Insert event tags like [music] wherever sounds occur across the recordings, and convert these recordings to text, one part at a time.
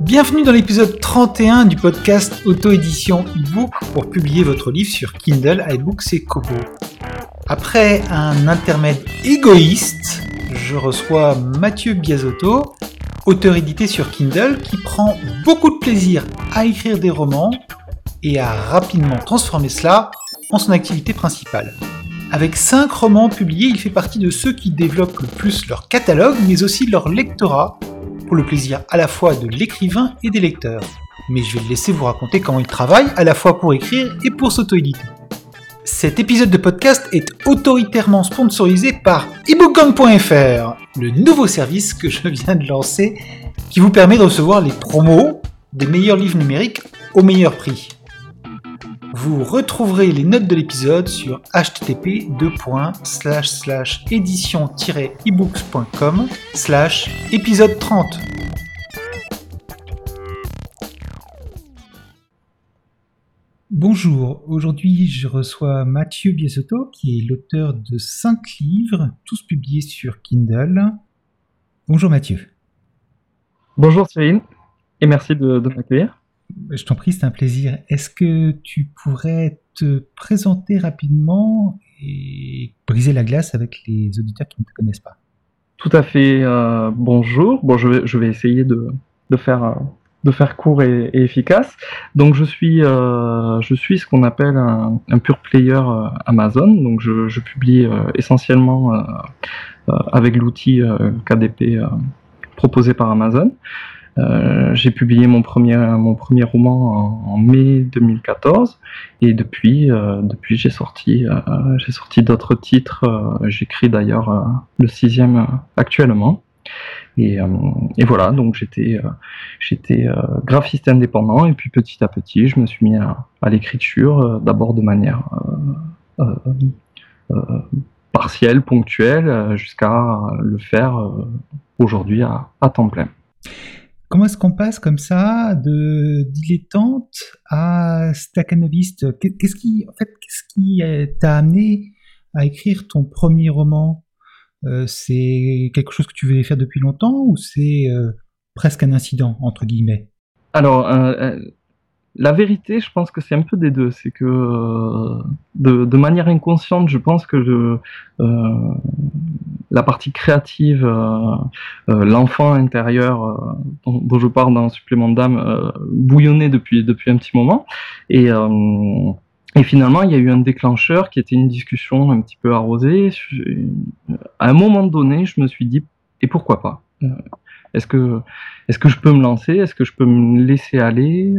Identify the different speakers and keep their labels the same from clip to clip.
Speaker 1: Bienvenue dans l'épisode 31 du podcast Auto-édition e-book pour publier votre livre sur Kindle, iBooks et Kobo. Après un intermède égoïste, je reçois Mathieu Biasotto, auteur édité sur Kindle, qui prend beaucoup de plaisir à écrire des romans et à rapidement transformer cela en son activité principale. Avec 5 romans publiés, il fait partie de ceux qui développent le plus leur catalogue, mais aussi leur lectorat pour le plaisir à la fois de l'écrivain et des lecteurs. Mais je vais le laisser vous raconter comment il travaille à la fois pour écrire et pour s'auto-éditer. Cet épisode de podcast est autoritairement sponsorisé par ebookgang.fr, le nouveau service que je viens de lancer qui vous permet de recevoir les promos des meilleurs livres numériques au meilleur prix. Vous retrouverez les notes de l'épisode sur http édition ebookscom slash épisode 30. Bonjour, aujourd'hui je reçois Mathieu Biasotto qui est l'auteur de 5 livres, tous publiés sur Kindle. Bonjour Mathieu.
Speaker 2: Bonjour Céline, et merci de, de m'accueillir.
Speaker 1: Je t'en prie, c'est un plaisir. Est-ce que tu pourrais te présenter rapidement et briser la glace avec les auditeurs qui ne te connaissent pas?
Speaker 2: Tout à fait. Euh, bonjour. Bon, je vais, je vais essayer de, de faire, euh, de faire court et, efficace. Donc, je suis, euh, je suis ce qu'on appelle un, un pure player Amazon. Donc, je, publie essentiellement avec l'outil KDP proposé par Amazon. Euh, j'ai publié mon premier, mon premier roman en, mai 2014 et depuis, euh, depuis j'ai sorti, euh, j'ai sorti d'autres titres. J'écris d'ailleurs le sixième actuellement. Et, et, voilà, donc j'étais j'étais graphiste indépendant et puis petit à petit je me suis mis à, l'écriture, d'abord de manière partielle, ponctuelle, jusqu'à le faire aujourd'hui à, temps plein.
Speaker 1: Comment est-ce qu'on passe comme ça de dilettante à staccanoviste? Qu'est-ce qui, en fait, qu'est-ce qui t'a amené à écrire ton premier roman? euh, C'est quelque chose que tu voulais faire depuis longtemps ou c'est euh, presque un incident entre guillemets?
Speaker 2: Alors, euh, la vérité, je pense que c'est un peu des deux. C'est que euh, de, manière inconsciente, je pense que euh, la partie créative, euh, l'enfant intérieur dont, je parle dans Supplément d'âme, bouillonnait depuis, depuis un petit moment. Et, et finalement, il y a eu un déclencheur qui était une discussion un petit peu arrosée. À un moment donné, je me suis dit, et pourquoi pas est-ce que, est-ce que je peux me lancer? Est-ce que je peux me laisser aller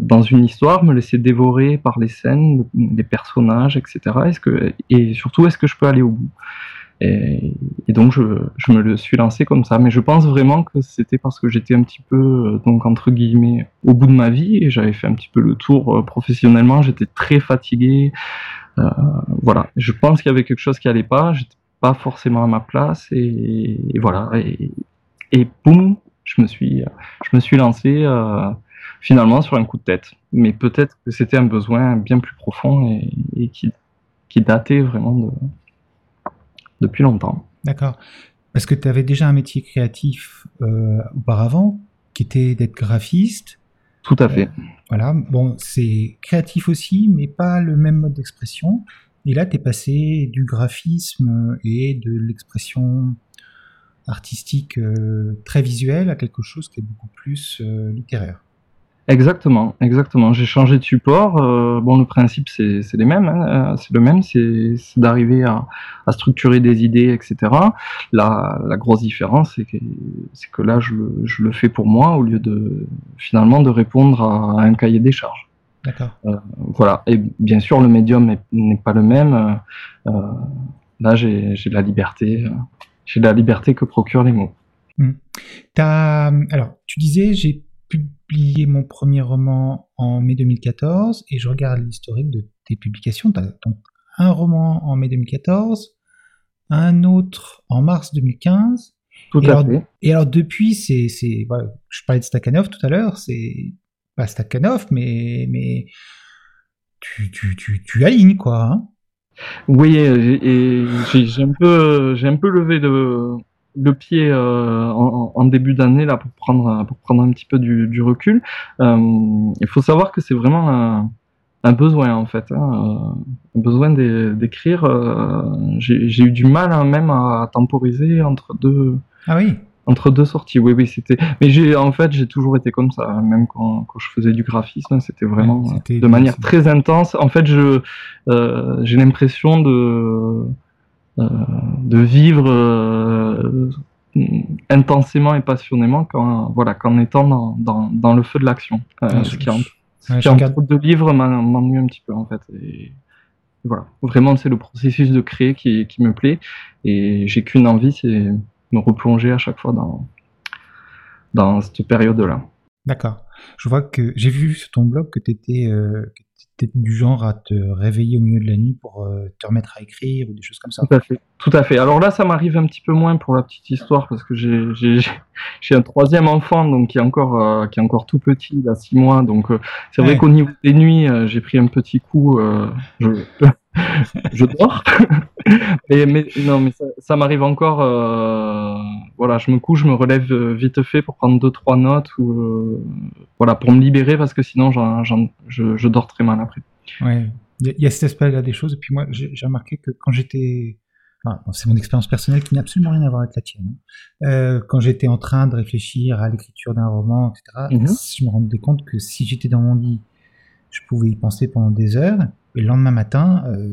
Speaker 2: dans une histoire, me laisser dévorer par les scènes, les personnages, etc. Et surtout, est-ce que je peux aller au bout? Et, donc, je, je, me le suis lancé comme ça. Mais je pense vraiment que c'était parce que j'étais un petit peu, donc entre guillemets, au bout de ma vie et j'avais fait un petit peu le tour euh, professionnellement. J'étais très fatigué. Euh, voilà. Je pense qu'il y avait quelque chose qui allait pas. J'étais pas forcément à ma place et, voilà et, et, boum je me suis je me suis lancé euh, finalement sur un coup de tête mais peut-être que c'était un besoin bien plus profond et, qui, qui datait vraiment de, depuis longtemps.
Speaker 1: D'accord. Parce que tu avais déjà un métier créatif euh, auparavant qui était d'être graphiste.
Speaker 2: Tout à fait.
Speaker 1: Euh, voilà. Bon c'est créatif aussi mais pas le même mode d'expression. Et là, tu es passé du graphisme et de l'expression artistique euh, très visuelle à quelque chose qui est beaucoup plus littéraire.
Speaker 2: Exactement, exactement. J'ai changé de support. Euh, bon, le principe c'est les mêmes, hein, c'est le même, c'est d'arriver à, structurer des idées, etc. La, la grosse différence, c'est que, que là, je le, je le, fais pour moi au lieu de finalement de répondre à un cahier des charges.
Speaker 1: D'accord.
Speaker 2: Euh, voilà. Et bien sûr, le médium n'est pas le même. Euh, euh, là, j'ai la liberté. j'ai la liberté que procurent les mots.
Speaker 1: Hmm. Alors, tu disais, j'ai publié mon premier roman en mai 2014 et je regarde l'historique de tes publications. Tu as un roman en mai 2014, un autre en mars 2015
Speaker 2: Tout
Speaker 1: et
Speaker 2: à
Speaker 1: alors,
Speaker 2: fait.
Speaker 1: Et alors depuis, c'est, voilà, je parlais de Stakhanov tout à l'heure, c'est pas Stakhanov, mais, mais tu, tu, tu, tu alignes quoi. Hein
Speaker 2: oui, j'ai un peu, j'ai un peu levé le, le pied euh, en, en, début d'année là pour prendre, pour prendre un petit peu du, du recul. Euh, il faut savoir que c'est vraiment un, un, besoin en fait, hein, un besoin d'écrire. Euh, j'ai eu du mal hein, même à temporiser entre deux.
Speaker 1: Ah oui
Speaker 2: entre deux sorties. Oui, oui, c'était. Mais j'ai, en fait, j'ai toujours été comme ça, même quand, quand je faisais du graphisme, c'était vraiment
Speaker 1: ouais,
Speaker 2: de manière très intense. En fait, je, euh, j'ai l'impression de, euh, de vivre euh, intensément et passionnément quand, voilà, qu'en étant dans, dans, dans, le feu de l'action. Euh, ce qui, en,
Speaker 1: ouais,
Speaker 2: qui en de livres m'ennuie un petit peu, en fait. Et, voilà, vraiment, c'est le processus de créer qui, qui me plaît, et j'ai qu'une envie, c'est me replonger à chaque fois dans, dans cette période-là.
Speaker 1: D'accord. Je vois que j'ai vu sur ton blog que tu étais, euh, du genre à te réveiller au milieu de la nuit pour euh, te remettre à écrire ou des choses comme ça.
Speaker 2: Tout à fait. Tout à fait. Alors là, ça m'arrive un petit peu moins pour la petite histoire parce que j'ai un troisième enfant donc qui est encore euh, qui est encore tout petit, il a six mois. Donc euh, c'est vrai qu'au niveau des nuits, euh, j'ai pris un petit coup. euh, je, je dors. [laughs] mais, mais non, mais ça, ça m'arrive encore. euh, voilà, je me couche, je me relève euh, vite fait pour prendre deux trois notes ou euh, voilà pour me libérer parce que sinon je, je dors très mal après.
Speaker 1: Ouais. Il y a- cet aspect-là des choses. Et puis moi, j'ai remarqué que quand j'étais. bon, c'est mon expérience personnelle qui n'a absolument rien à voir avec la tienne. hein. Euh, quand j'étais en train de réfléchir à l'écriture d'un roman, etc.,
Speaker 2: Mhm.
Speaker 1: je me rendais compte que si j'étais dans mon lit, je pouvais y penser pendant des heures. Et le lendemain matin, euh,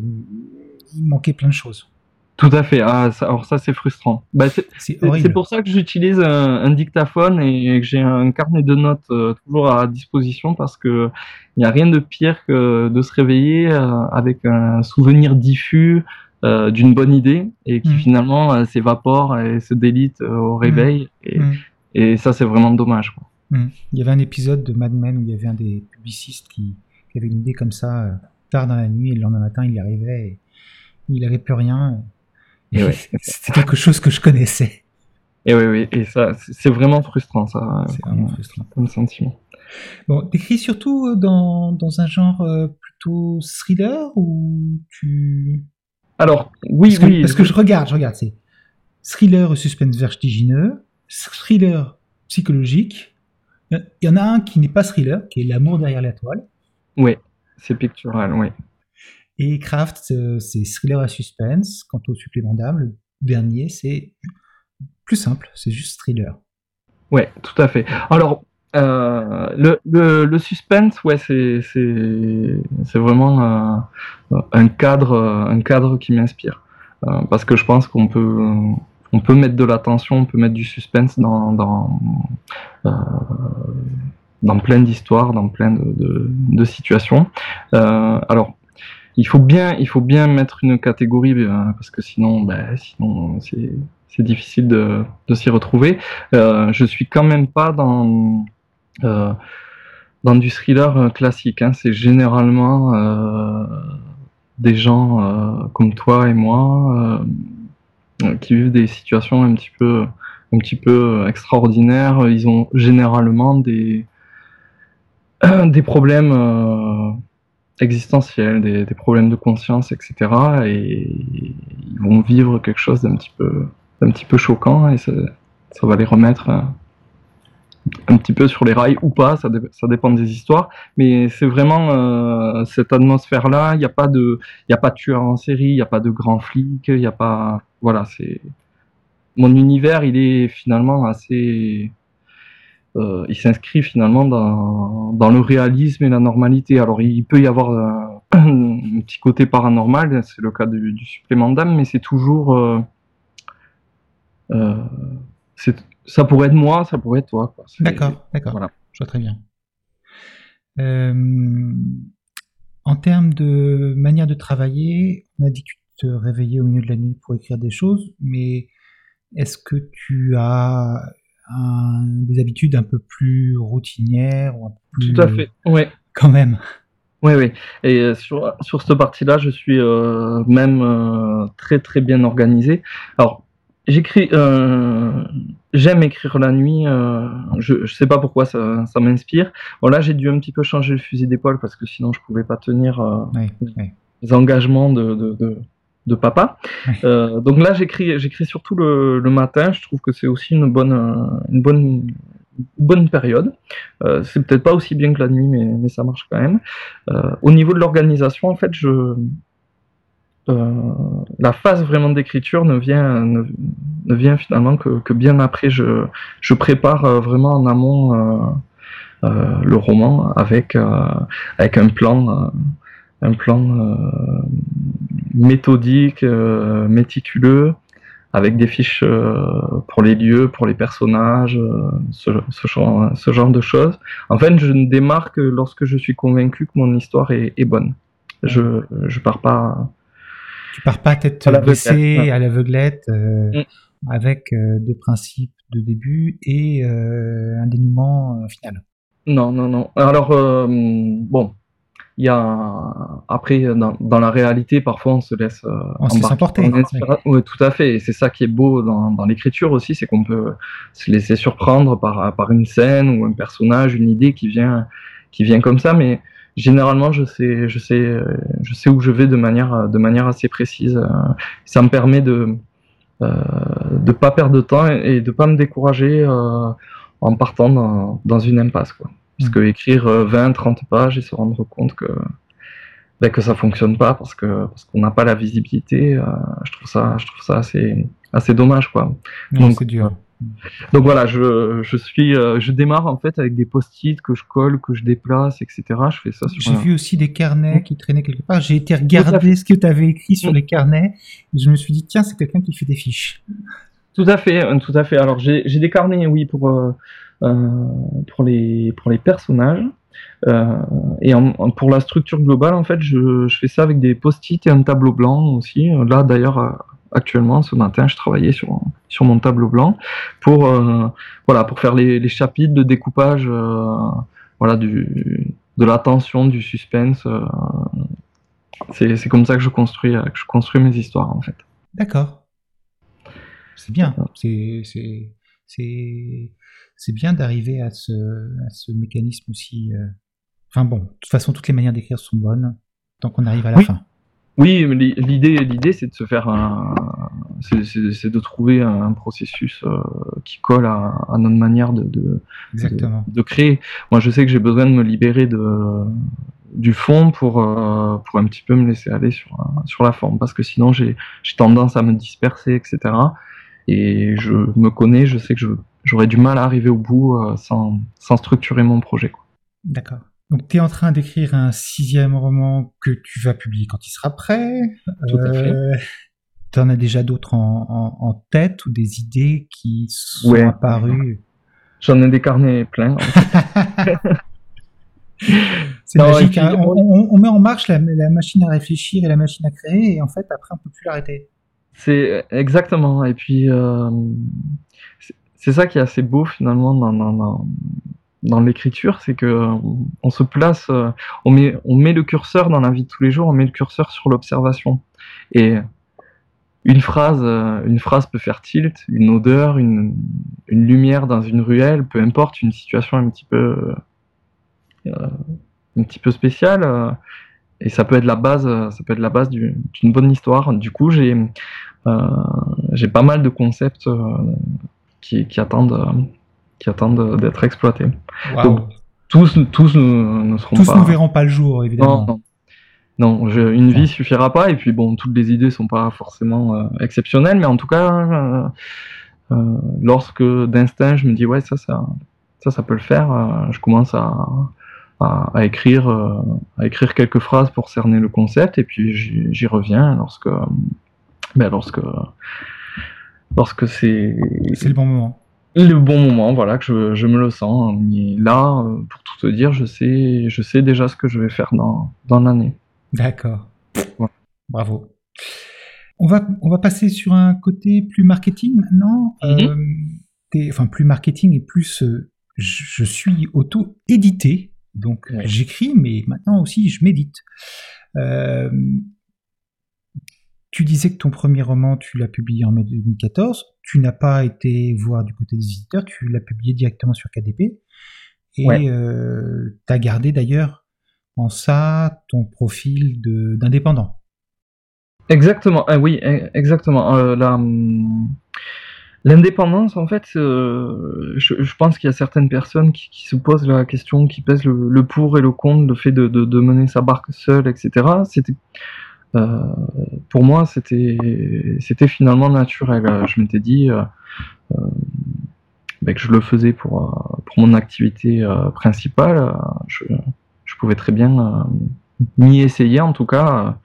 Speaker 1: il manquait plein de choses.
Speaker 2: Tout à fait. Ah, ça- alors ça c'est frustrant. Bah, c'est pour ça que j'utilise un, un dictaphone et que j'ai un carnet de notes euh, toujours à disposition parce que il n'y a rien de pire que de se réveiller euh, avec un souvenir diffus euh, d'une bonne idée et qui
Speaker 1: Mhm.
Speaker 2: finalement s'évapore et se délite au réveil et,
Speaker 1: Mm.
Speaker 2: et ça c'est vraiment dommage. Quoi.
Speaker 1: Mm. Il y avait un épisode de Mad Men où il y avait un des publicistes qui, qui avait une idée comme ça tard dans la nuit et le lendemain matin il arrivait et il n'avait plus rien.
Speaker 2: Et ouais. [laughs]
Speaker 1: C'était quelque chose que je connaissais.
Speaker 2: Et oui oui et ça c'est vraiment frustrant ça
Speaker 1: C'est vraiment frustrant.
Speaker 2: comme sentiment.
Speaker 1: Bon, t'écris surtout euh, dans, dans un genre euh, plutôt thriller ou tu...
Speaker 2: Alors oui
Speaker 1: Parce que,
Speaker 2: oui
Speaker 1: parce que je regarde, je regarde, c'est thriller suspense vertigineux, thriller psychologique. Il y en a un qui n'est pas thriller, qui est L'amour derrière la toile.
Speaker 2: ouais c'est pictural oui.
Speaker 1: Et Craft, euh, c'est thriller à suspense. Quant au supplément d'âme, le dernier, c'est plus simple, c'est juste thriller.
Speaker 2: Ouais, tout à fait. Alors, euh, le, le, le suspense, ouais, c'est vraiment euh, un cadre un cadre qui m'inspire parce que je pense qu'on peut on peut mettre de la tension, on peut mettre du suspense dans dans dans plein d'histoires, dans plein de, de, situations. Euh, alors il faut bien, il faut bien mettre une catégorie euh, parce que sinon, ben, sinon c'est, difficile de, de s'y retrouver. Euh, je suis quand même pas dans euh, dans du thriller classique. Hein. C'est généralement des gens comme toi et moi qui vivent des situations un petit peu un petit peu extraordinaires. Ils ont généralement des [clears throat] des problèmes euh, existentiels, des, problèmes de conscience, etc. Et ils vont vivre quelque chose d'un petit peu, petit peu choquant et ça, ça va les remettre euh, un petit peu sur les rails ou pas, ça, ça dépend des histoires. Mais c'est vraiment euh, cette atmosphère-là. Il n'y a pas de, il a pas de tueur en série, il n'y a pas de grand flic, il n'y a pas, voilà, c'est mon univers, il est finalement assez euh, il s'inscrit finalement dans, dans le réalisme et la normalité. Alors il peut y avoir euh, [clears throat] un petit côté paranormal, c'est le cas du, du supplément d'âme, mais c'est toujours... euh, euh, ça pourrait être moi, ça pourrait être toi.
Speaker 1: D'accord, d'accord.
Speaker 2: Voilà.
Speaker 1: Je vois très bien. En termes de manière de travailler, on a dit que tu te réveillais au milieu de la nuit pour écrire des choses, mais est-ce que tu as un- des habitudes un peu plus routinières ou un peu plus...
Speaker 2: Tout à fait, ouais.
Speaker 1: Quand même.
Speaker 2: Oui, oui. Et euh, sur, sur cette partie-là, je suis euh, même euh, très très bien organisé. Alors, J'écris, euh, j'aime écrire la nuit. Euh, je, ne sais pas pourquoi ça, m'inspire. Bon là, j'ai dû un petit peu changer le fusil d'épaule parce que sinon je pouvais pas tenir euh, les engagements de, de, papa. donc là, j'écris, j'écris surtout le, matin. Je trouve que c'est aussi une bonne, une bonne, bonne période. c'est peut-être pas aussi bien que la nuit, mais, mais ça marche quand même. au niveau de l'organisation, en fait, je euh, la phase vraiment d'écriture ne vient, ne, vient finalement que, bien après. Je, je prépare euh, vraiment en amont euh, le roman avec, avec un plan, un plan méthodique, méticuleux, avec des fiches pour les lieux, pour les personnages, ce, ce, genre, ce, genre, de choses. En fait, je ne démarre que lorsque je suis convaincu que mon histoire est, est bonne. Je ne pars pas
Speaker 1: tu pars pas tête baissée à l'aveuglette euh, mm. avec euh, deux principes de début et euh, un dénouement final.
Speaker 2: Non, non, non. Alors, bon, il y a après dans, la réalité parfois on se laisse
Speaker 1: on se laisse emporter
Speaker 2: oui. tout à fait. Et c'est ça qui est beau dans, dans l'écriture aussi c'est qu'on peut se laisser surprendre par, par une scène ou un personnage une idée qui vient qui vient comme ça. Mais généralement je sais je sais je sais où je vais de manière de manière assez précise. Ça me permet de euh, de pas perdre de temps et, de pas me décourager euh, en partant dans, dans, une impasse quoi parce mm. que écrire 20 euh, 30 pages et se rendre compte que ben, que ça fonctionne pas parce que parce qu'on n'a pas la visibilité je trouve ça je trouve ça assez assez dommage quoi
Speaker 1: donc c'est dur
Speaker 2: donc voilà, je, je suis, euh, je démarre en fait avec des post-it que je colle, que je déplace, etc. Je fais ça.
Speaker 1: J'ai vu aussi des carnets qui traînaient quelque part. J'ai été regarder ce que tu avais écrit sur mm. les carnets et je me suis dit tiens, c'est quelqu'un qui fait des fiches.
Speaker 2: Tout à fait, euh, tout à fait. Alors j'ai des carnets, oui, pour euh, pour les pour les personnages. et pour la structure globale, en fait, je, je fais ça avec des post-it et un tableau blanc aussi. Là, d'ailleurs, actuellement, ce matin, je travaillais sur, sur mon tableau blanc pour, euh, voilà, pour faire les, chapitres de découpage euh, voilà, du, de l'attention, du suspense. Euh. c'est comme ça que je, construis, que je construis mes histoires, en fait.
Speaker 1: D'accord. C'est bien. C'est bien d'arriver à ce, à ce mécanisme aussi. Enfin bon, de toute façon, toutes les manières d'écrire sont bonnes tant qu'on arrive à la fin.
Speaker 2: Oui, l'idée, l'idée, c'est de se faire un, c'est de trouver un processus euh, qui colle à, notre manière de, de, de, créer. Moi, je sais que j'ai besoin de me libérer de, du fond pour, euh, pour un petit peu me laisser aller sur, sur la forme, parce que sinon, j'ai tendance à me disperser, etc. Et je me connais, je sais que j'aurais du mal à arriver au bout euh, sans, sans structurer mon projet.
Speaker 1: D'accord. Donc, tu es en train d'écrire un sixième roman que tu vas publier quand il sera prêt.
Speaker 2: Tout à fait. Euh,
Speaker 1: tu en as déjà d'autres en, tête ou des idées qui sont apparues?
Speaker 2: J'en ai des carnets pleins. [laughs]
Speaker 1: C'est magique. Hein. on, met en marche la, machine à réfléchir et la machine à créer, et en fait, après, on peut plus l'arrêter.
Speaker 2: C'est exactement. Et puis, euh, c'est ça qui est assez beau finalement dans, dans, l'écriture, c'est que on se place, euh, on met, on met le curseur dans la vie de tous les jours, on met le curseur sur l'observation. Et une phrase, euh, une phrase peut faire tilt, une odeur, une, une lumière dans une ruelle, peu importe, une situation un petit peu, euh, un petit peu spéciale. et ça peut être la base, ça peut être la base d'une bonne histoire. Du coup, j'ai, j'ai pas mal de concepts qui, qui attendent qui attendent d'être exploités. Donc, tous, tous ne, seront
Speaker 1: pas.
Speaker 2: Tous
Speaker 1: ne verront pas le jour, évidemment.
Speaker 2: Non, non. une vie suffira pas. Et puis bon, toutes les idées sont pas forcément euh, exceptionnelles, mais en tout cas, euh, euh, lorsque d'instinct je me dis ouais ça, ça, ça, ça peut le faire, je commence à, à, écrire, à écrire quelques phrases pour cerner le concept, et puis j'y reviens lorsque, ben, lorsque, lorsque c'est.
Speaker 1: C'est le bon moment
Speaker 2: le bon moment, voilà, que je, me le sens. Mais là, euh, pour tout te dire, je sais, je sais déjà ce que je vais faire dans, dans l'année.
Speaker 1: D'accord. Bravo. On va, on va passer sur un côté plus marketing maintenant. Mhm. Euh, enfin, plus marketing et plus euh, je, suis auto-édité. Donc, j'écris, mais maintenant aussi, je médite. Tu disais que ton premier roman, tu l'as publié en mai 2014. Tu n'as pas été voir du côté des éditeurs, tu l'as publié directement sur KDP. Et euh, tu as gardé d'ailleurs en ça ton profil d'indépendant.
Speaker 2: Exactement, ah oui, e, exactement. Euh, hum, l'indépendance, en fait, euh, je, pense qu'il y a certaines personnes qui, se posent la question, qui pèsent le, pour et le contre, le fait de, de mener sa barque seule, etc. C'était euh, pour moi, c'était c'était finalement naturel. Je m'étais dit euh, euh, ben, que je le faisais pour, pour mon activité principale. Je, je, pouvais très bien m'y essayer, en tout cas,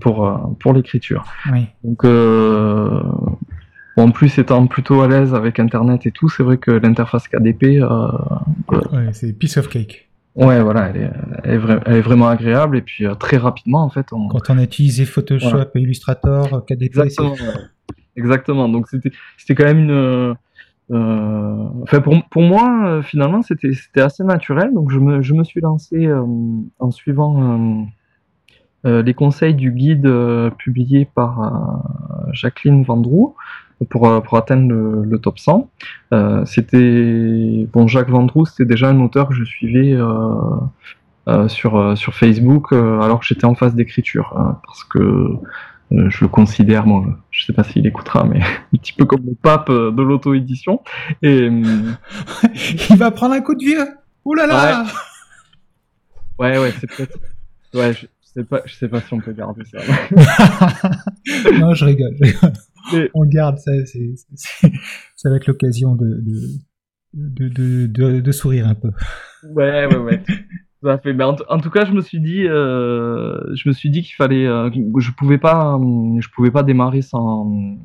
Speaker 2: pour, pour l'écriture.
Speaker 1: Oui.
Speaker 2: Donc, en plus, étant plutôt à l'aise avec Internet et tout, c'est vrai que l'interface KDP.
Speaker 1: ouais, c'est piece of cake.
Speaker 2: Ouais, voilà, elle est, vraiment agréable et puis euh, très rapidement en fait.
Speaker 1: Quand on a utilisé Photoshop Illustrator, KDP,
Speaker 2: exactement, exactement. Donc c'était c'était quand même une. Euh, euh, enfin pour, pour moi finalement c'était c'était assez naturel. Donc je me je me suis lancé en suivant les conseils du guide publié par Jacqueline Vendroux pour, euh, pour atteindre le, top 100. Euh, c'était bon, Jacques Vendroux, c'était déjà un auteur que je suivais euh, sur, sur Facebook alors que j'étais en phase d'écriture parce que je le considère, moi, je sais pas s'il écoutera, mais [laughs] un petit peu comme le pape de l'auto-édition. Et [laughs]
Speaker 1: il va prendre un coup de vieux. Ouh là là.
Speaker 2: Ouais, ouais, c'est peut-être. Ouais, je, sais pas, je sais pas si on peut garder ça. [laughs]
Speaker 1: non, je rigole. On le garde, ça, ça va être l'occasion de de, de, de, sourire un peu.
Speaker 2: Ouais, ouais, ouais. [laughs] Ça fait. Mais en, tout cas, je me suis dit, euh, je me suis dit qu'il fallait, euh, je pouvais pas, je pouvais pas démarrer sans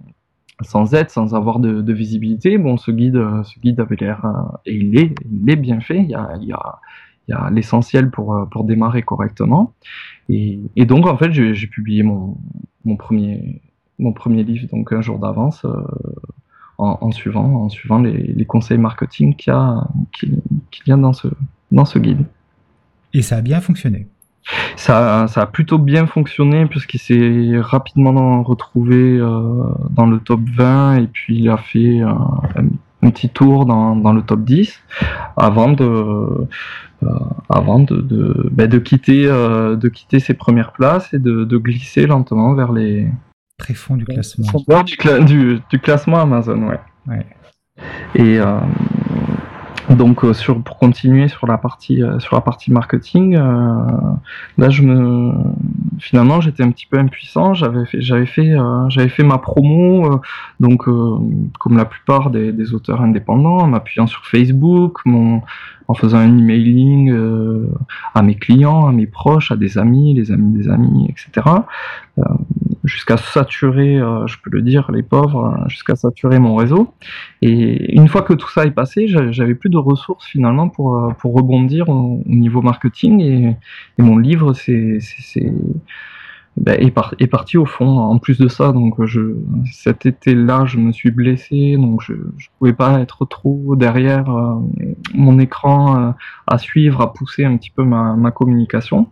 Speaker 2: sans aide, sans avoir de, visibilité. Bon, ce guide, ce guide avait l'air, et il est, il est bien fait. Il y a, il y a, il y a l'essentiel pour pour démarrer correctement. Et, et donc, en fait, j'ai publié mon mon premier mon premier livre, donc un jour d'avance, euh, en, suivant, en suivant les, conseils marketing qu'il y a, qu'il y a dans, ce, dans ce guide.
Speaker 1: Et ça a bien fonctionné
Speaker 2: ça, ça, a plutôt bien fonctionné puisqu'il s'est rapidement retrouvé euh, dans le top 20 et puis il a fait un, petit tour dans, dans, le top 10 avant de, euh, avant de, de, ben de quitter, de quitter ses premières places et de, de glisser lentement vers les,
Speaker 1: Très fond du classement.
Speaker 2: Du, du, classement Amazon, ouais.
Speaker 1: ouais.
Speaker 2: Et euh, donc euh, sur, pour continuer sur la partie euh, sur la partie marketing, là je me finalement j'étais un petit peu impuissant. J'avais fait j'avais fait j'avais fait ma promo donc comme la plupart des, des auteurs indépendants en m'appuyant sur Facebook, mon en faisant un emailing euh, à mes clients, à mes proches, à des amis, les amis des amis, etc. Euh, jusqu'à saturer, euh, je peux le dire, les pauvres, jusqu'à saturer mon réseau. Et une fois que tout ça est passé, j'avais plus de ressources finalement pour, pour rebondir au, niveau marketing et, et mon livre, c'est ben, est, parti au fond. En plus de ça, donc je, cet été-là, je me suis blessé, donc je ne pouvais pas être trop derrière euh, mon écran euh, à suivre, à pousser un petit peu ma, communication.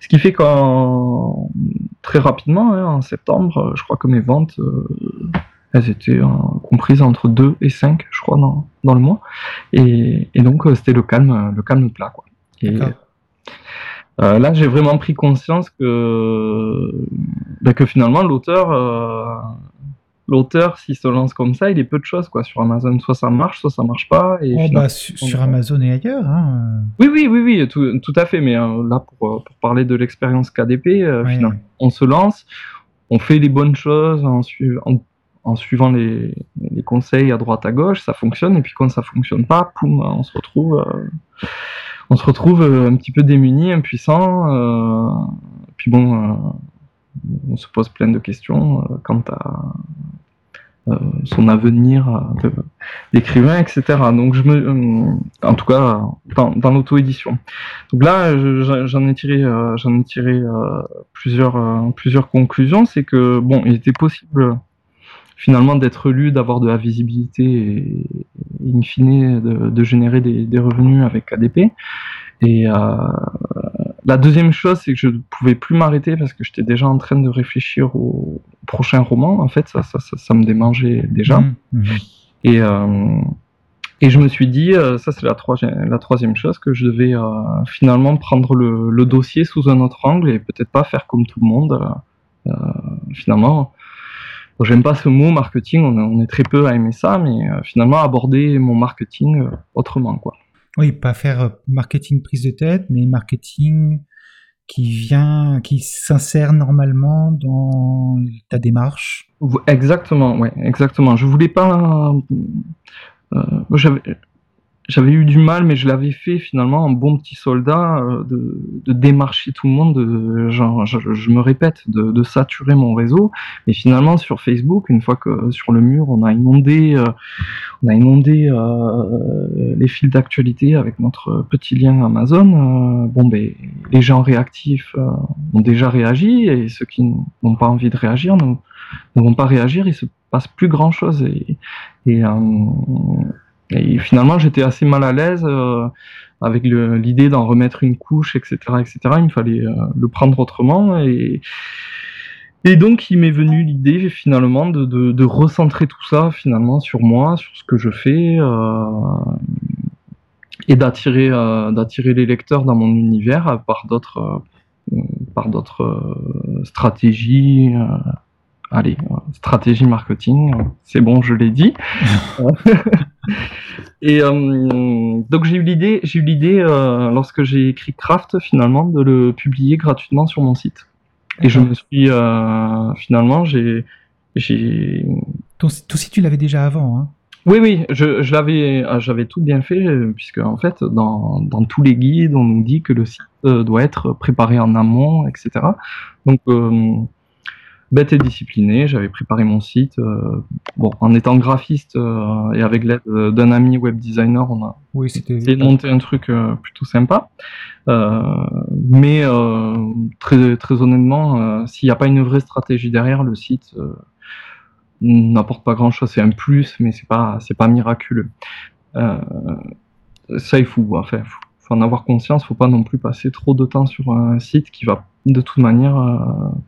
Speaker 2: Ce qui fait qu'en très rapidement, hein, en septembre, je crois que mes ventes, euh, elles étaient comprises entre 2 et 5, je crois, dans, dans le mois. Et, donc, c'était le calme, le calme plat. Quoi. Euh, là, j'ai vraiment pris conscience que, ben, que finalement, l'auteur, euh, l'auteur, s'il se lance comme ça, il est peu de choses quoi. Sur Amazon, soit ça marche, soit ça marche pas. Et
Speaker 1: oh, bah, sur Amazon et ailleurs. Hein.
Speaker 2: Oui, oui, oui, oui, tout, tout à fait. Mais euh, là, pour, pour, parler de l'expérience KDP, finalement, on se lance, on fait les bonnes choses en, en, suivant les, les, conseils à droite à gauche, ça fonctionne. Et puis quand ça fonctionne pas, poum, on se retrouve on se retrouve euh, un petit peu démuni, impuissant. Euh, puis bon, euh, on se pose plein de questions quant à son avenir d'écrivain, etc. Donc je me, en tout cas dans, l'auto-édition. Donc là, j'en ai tiré, j'en ai tiré plusieurs, plusieurs conclusions. C'est que bon, il était possible finalement d'être lu, d'avoir de la visibilité et, in fine de, générer des, revenus avec ADP. Et, euh, la deuxième chose, c'est que je ne pouvais plus m'arrêter parce que j'étais déjà en train de réfléchir au prochain roman. En fait, ça, ça, ça, me démangeait déjà. Mmh, mmh. Et, euh, et je me suis dit, euh, ça c'est la, la troisième chose, que je devais euh, finalement prendre le, le, dossier sous un autre angle et peut-être pas faire comme tout le monde. Finalement, j'aime pas ce mot marketing, on, on, est très peu à aimer ça, mais finalement aborder mon marketing autrement. quoi.
Speaker 1: Oui, pas faire marketing prise de tête, mais marketing qui vient, qui s'insère normalement dans ta démarche.
Speaker 2: Exactement, ouais, exactement. Je voulais pas euh, j'avais eu du mal, mais je l'avais fait finalement en bon petit soldat euh, de, de, démarcher tout le monde, de, genre, je, je, me répète, de, de, saturer mon réseau. Et finalement, sur Facebook, une fois que sur le mur, on a inondé, euh, on a inondé euh, les fils d'actualité avec notre petit lien Amazon. bon, ben, les gens réactifs ont déjà réagi et ceux qui n'ont pas envie de réagir ne, vont pas réagir. Il se passe plus grand chose et, et, euh, et finalement j'étais assez mal à l'aise euh, avec l'idée d'en remettre une couche, etc., etc. Il me fallait euh, le prendre autrement et donc, il m'est venu l'idée finalement de, recentrer tout ça finalement sur moi, sur ce que je fais, euh, et d'attirer d'attirer les lecteurs dans mon univers par d'autres par d'autres stratégies, allez, stratégie marketing, c'est bon, je l'ai dit. [laughs] et euh, donc j'ai eu l'idée, j'ai eu l'idée euh, lorsque j'ai écrit Craft finalement de le publier gratuitement sur mon site. Et je me suis euh, finalement j'ai j'ai
Speaker 1: ton, site tu l'avais déjà avant hein?
Speaker 2: Oui, oui, je, je l'avais, j'avais tout bien fait, puisque en fait, dans, dans tous les guides, on nous dit que le site doit être préparé en amont, etc. Donc, bête et discipliné. J'avais préparé mon site. Euh, bon, en étant graphiste euh, et avec l'aide d'un ami web designer, on a
Speaker 1: oui,
Speaker 2: essayé de monter un truc euh, plutôt sympa. mais très, très honnêtement, s'il n'y a pas une vraie stratégie derrière, le site n'apporte pas grand chose. C'est un plus, mais c'est pas, c'est pas miraculeux. ça, il faut, enfin, faut en avoir conscience. Faut pas non plus passer trop de temps sur un site qui va de toute manière euh,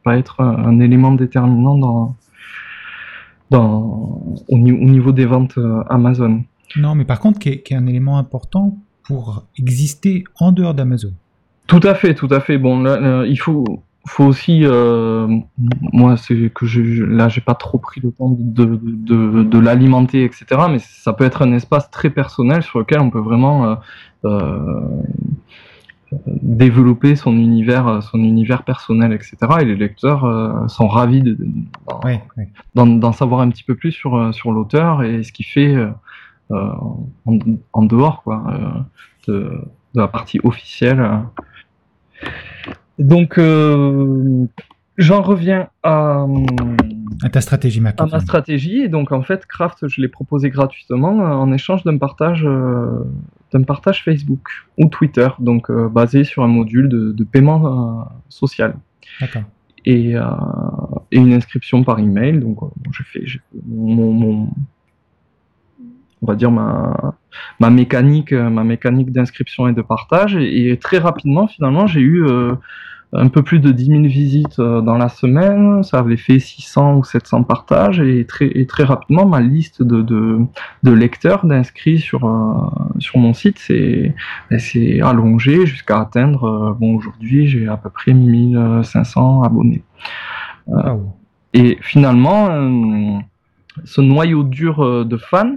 Speaker 2: pas être un élément déterminant dans, dans, au, niveau des ventes euh, Amazon.
Speaker 1: Non, mais par contre, qui est, un élément important pour exister en dehors d'Amazon.
Speaker 2: Tout à fait, tout à fait. Bon, là, il faut, faut aussi, euh, moi, c'est que je, là, j'ai pas trop pris le temps de, de, de, l'alimenter, etc. Mais ça peut être un espace très personnel sur lequel on peut vraiment euh, développer son univers, son univers personnel, etc. Et les lecteurs euh, sont ravis de, d'en, savoir un petit peu plus sur, euh, sur l'auteur et ce qu'il fait euh, en, dehors quoi, de, de, la partie officielle. Donc, j'en reviens à,
Speaker 1: à ta stratégie
Speaker 2: À ma stratégie. Et donc, en fait, Craft, je l'ai proposé gratuitement en échange d'un partage d'un partage Facebook ou Twitter, donc euh, basé sur un module de, paiement euh, social. Et, euh, et, une inscription par email. Donc, je fais mon, on va dire ma, ma mécanique, ma mécanique d'inscription et de partage. Et, très rapidement, finalement, j'ai eu un peu plus de 10 000 visites euh, dans la semaine, ça avait fait 600 ou 700 partages et très, et très rapidement ma liste de, de, de lecteurs, d'inscrits sur, euh, sur mon site s'est ben, allongée jusqu'à atteindre, euh, bon aujourd'hui j'ai à peu près 1500 abonnés. Et finalement, ce noyau dur de fans,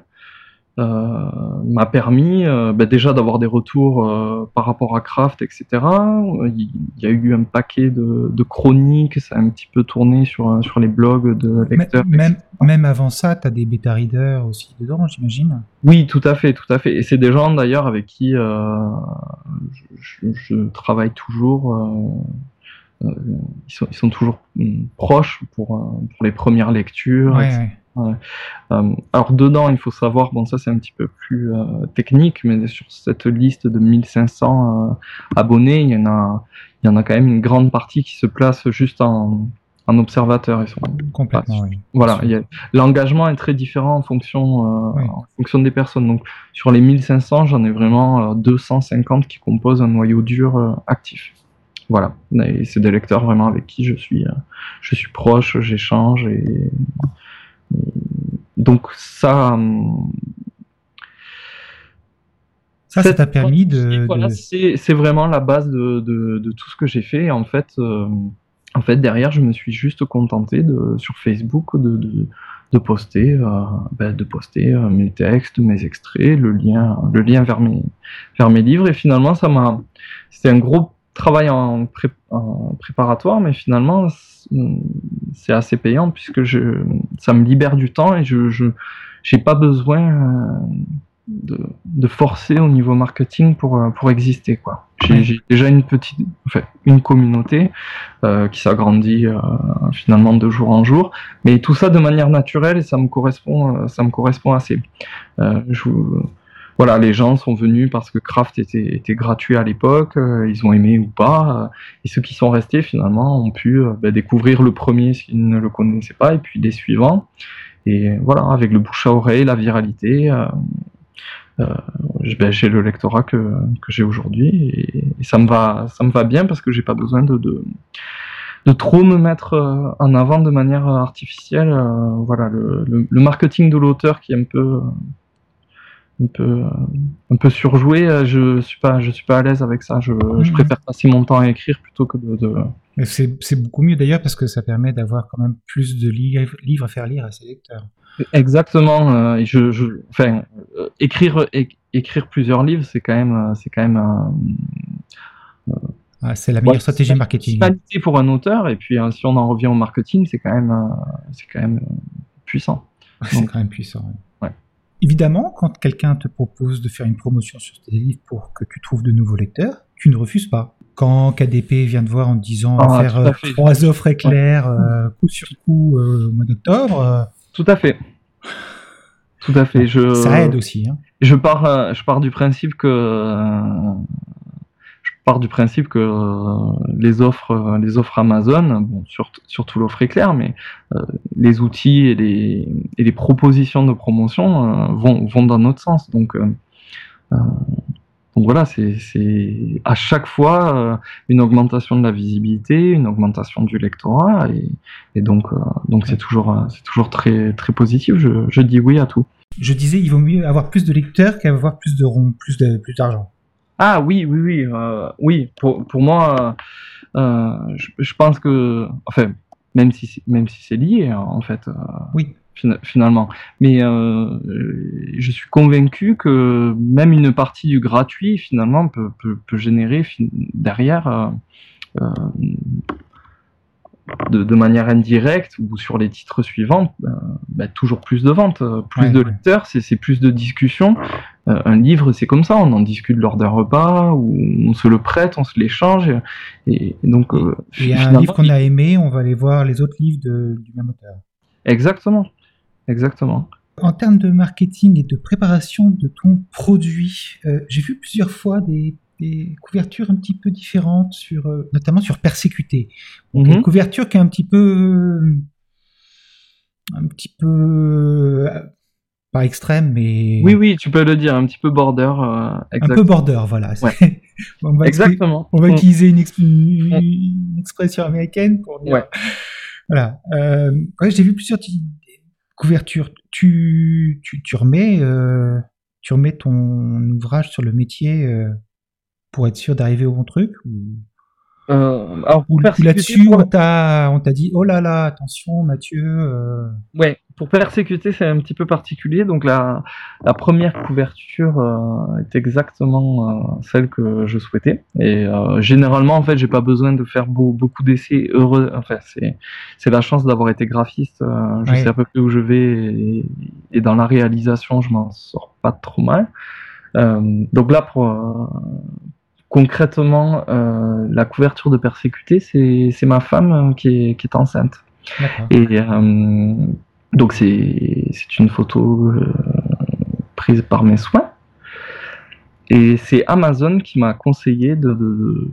Speaker 2: m'a permis euh, bah, déjà d'avoir des retours euh, par rapport à Craft, etc. Il y a eu un paquet de, de, chroniques, ça a un petit peu tourné sur, sur les blogs de lecteurs.
Speaker 1: Même, même avant ça, tu as des bêta readers aussi dedans, j'imagine
Speaker 2: Oui, tout à fait, tout à fait. Et c'est des gens d'ailleurs avec qui je, je, travaille toujours. Ils sont, ils, sont, toujours mm, proches pour, pour les premières lectures.
Speaker 1: Ouais,
Speaker 2: euh, alors dedans, il faut savoir, bon ça c'est un petit peu plus euh, technique, mais sur cette liste de 1500 euh, abonnés, il y en a, il y en a quand même une grande partie qui se place juste en, en observateur. Ils sont
Speaker 1: complètement. Oui.
Speaker 2: Voilà, l'engagement est très différent en fonction, en fonction des personnes. Donc sur les 1500, j'en ai vraiment 250 qui composent un noyau dur actif. voilà, c'est des lecteurs vraiment avec qui je suis, je suis proche, j'échange et, donc ça.
Speaker 1: Ça, ça t'a permis de.
Speaker 2: Voilà, c'est vraiment la base de, de, tout ce que j'ai fait. En fait, en fait, derrière, je me suis juste contenté de, sur Facebook de, de, de poster, euh, ben, de poster euh, mes textes, mes extraits, le lien, le lien vers mes, vers mes livres. Et finalement, ça m'a, c'était un gros travail en, préparatoire, mais finalement, c'est assez payant puisque je, ça me libère du temps et je, j'ai pas besoin euh, de, forcer au niveau marketing pour, euh, pour exister. Quoi. J'ai, déjà une petite, enfin, une communauté euh, qui s'agrandit euh, finalement de jour en jour, mais tout ça de manière naturelle et ça me correspond, ça me correspond assez. Je, voilà, les gens sont venus parce que Craft était, gratuit à l'époque, ils ont aimé ou pas, et ceux qui sont restés finalement ont pu ben, découvrir le premier s'ils ne le connaissaient pas, et puis les suivants. Et voilà, avec le bouche à oreille, la viralité, euh, ben, j'ai le lectorat que, que j'ai aujourd'hui et, ça me va ça me va bien parce que j'ai pas besoin de, de, trop me mettre euh, en avant de manière artificielle. Euh, voilà, le, le, marketing de l'auteur qui est un peu un peu un peu surjoué. Je suis pas je suis pas à l'aise avec ça. Je, je, mmh. préfère passer mon temps à écrire plutôt que de. de...
Speaker 1: C'est beaucoup mieux d'ailleurs parce que ça permet d'avoir quand même plus de livres, livres à faire lire à ses lecteurs.
Speaker 2: Exactement. Euh, je, je, enfin, euh, écrire, écrire plusieurs livres, c'est quand même, euh, c'est quand même.
Speaker 1: Ah, c'est la meilleure stratégie marketing.
Speaker 2: C'est pour un auteur, et puis si on en revient au marketing, c'est quand même, c'est quand même puissant. [laughs]
Speaker 1: c'est quand même puissant. Évidemment, quand quelqu'un te propose de faire une promotion sur tes livres pour que tu trouves de nouveaux lecteurs, tu ne refuses pas. Quand KDP vient te voir en te disant ah, faire trois offres éclairs coup sur coup au mois d'octobre,
Speaker 2: tout à fait. Tout à fait. Je,
Speaker 1: ça aide aussi. Hein.
Speaker 2: Je pars, euh, je pars du principe que euh, je pars du principe que euh, les offres, les offres Amazon, bon, surtout, l'offre éclair, mais les outils et les, propositions de promotion vont, dans notre sens. Donc donc voilà, c'est à chaque fois euh, une augmentation de la visibilité, une augmentation du lectorat, et, donc euh, c'est toujours euh, toujours très très positif. Je, dis oui à tout.
Speaker 1: Je disais, il vaut mieux avoir plus de lecteurs qu'avoir plus de plus d'argent.
Speaker 2: Ah oui oui oui oui pour pour moi, je, je, pense que enfin même si même si c'est lié en fait.
Speaker 1: oui
Speaker 2: finalement. Mais euh, je suis convaincu que même une partie du gratuit, finalement, peut, peut, générer derrière, euh, euh, de, manière indirecte ou sur les titres suivants, bah, toujours plus de ventes, plus de lecteurs, c'est plus de discussions. Un livre, c'est comme ça, on en discute lors d'un repas, ou on se le prête, on se l'échange. Et, donc,
Speaker 1: il y a un livre qu'on a aimé, on va aller voir les autres livres du même auteur.
Speaker 2: Exactement. Exactement.
Speaker 1: En termes de marketing et de préparation de ton produit, euh, j'ai vu plusieurs fois des, couvertures un petit peu différentes, sur, euh, notamment sur Persécuté. Une mhm. couverture qui est un petit peu. un petit peu. Pas extrême, mais.
Speaker 2: Oui, oui, tu peux le dire, un petit peu border.
Speaker 1: Euh, un peu border, voilà. [laughs]
Speaker 2: exactement.
Speaker 1: on va mm. utiliser une, expression américaine pour dire.
Speaker 2: Ouais. [laughs]
Speaker 1: Voilà. j'ai vu plusieurs couverture, tu, tu, tu remets, euh, tu remets ton ouvrage sur le métier euh, pour être sûr d'arriver au bon truc
Speaker 2: euh, alors,
Speaker 1: là-dessus, on t'a dit oh là là, attention Mathieu. Euh...
Speaker 2: Ouais, pour persécuter, c'est un petit peu particulier. Donc la, la première couverture euh, est exactement euh, celle que je souhaitais. Et généralement, en fait, j'ai pas besoin de faire beaucoup d'essais. Heureux. Enfin, c'est c'est la chance d'avoir été graphiste. je sais à peu près où je vais et, et dans la réalisation, je m'en sors pas trop mal. donc là, pour concrètement, euh, la couverture de persécuté, c'est ma femme euh, qui est, qui est enceinte. Et euh, donc c'est une photo prise par mes soins. Et c'est Amazon qui m'a conseillé de,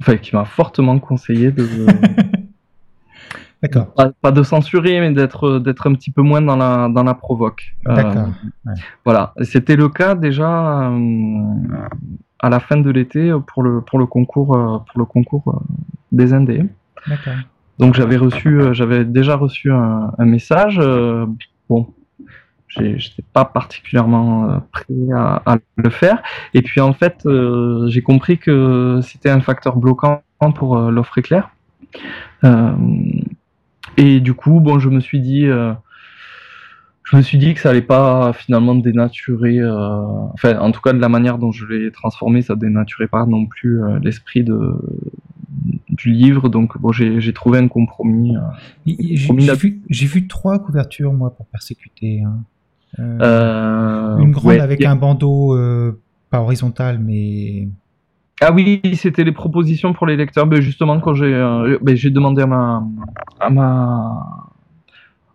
Speaker 2: Enfin, qui m'a fortement conseillé de... [laughs]
Speaker 1: D'accord.
Speaker 2: Pas, de censurer, mais d'être d'être un petit peu moins dans la dans la provoque.
Speaker 1: D'accord.
Speaker 2: Voilà, c'était le cas déjà à la fin de l'été pour le, pour le concours, pour le concours des Indés. Donc j'avais reçu, j'avais déjà reçu un, un message. bon, j'étais pas particulièrement prêt à, à, le faire. Et puis en fait, j'ai compris que c'était un facteur bloquant pour l'offre éclair. et du coup, bon, je me suis dit, je me suis dit que ça allait pas finalement dénaturer, euh, enfin en tout cas de la manière dont je l'ai transformé, ça dénaturait pas non plus euh, l'esprit de du livre, donc bon j'ai trouvé un compromis. Euh,
Speaker 1: j'ai vu, vu, trois couvertures moi pour persécuter. Hein. une grande avec un bandeau pas horizontal mais
Speaker 2: ah oui, c'était les propositions pour les lecteurs. Ben justement, quand j'ai ben, j'ai demandé à ma, à ma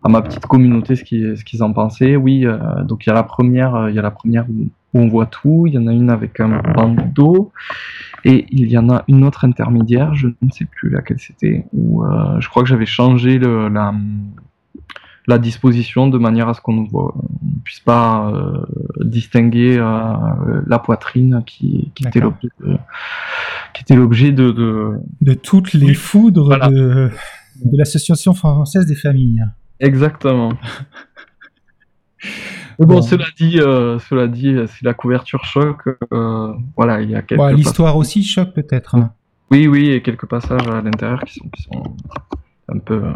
Speaker 2: à ma petite communauté ce qu'ils ce qu'ils en pensaient. Oui, euh, donc il y a la première, euh, il y a la première où, on voit tout. Il y en a une avec un bandeau et il y en a une autre intermédiaire. Je ne sais plus laquelle c'était. Où euh, je crois que j'avais changé le, la la disposition de manière à ce qu'on ne puisse pas distinguer la poitrine qui, qui était l'objet de, qui était l'objet de, de,
Speaker 1: de toutes les foudres de, de l'association française des familles.
Speaker 2: Exactement. [laughs] bon, cela dit, euh, cela dit, si la couverture choque, euh, voilà, il y a quelques.
Speaker 1: L'histoire aussi choque peut-être. Hein.
Speaker 2: Oui, oui, et quelques passages à l'intérieur qui sont, un peu. Euh,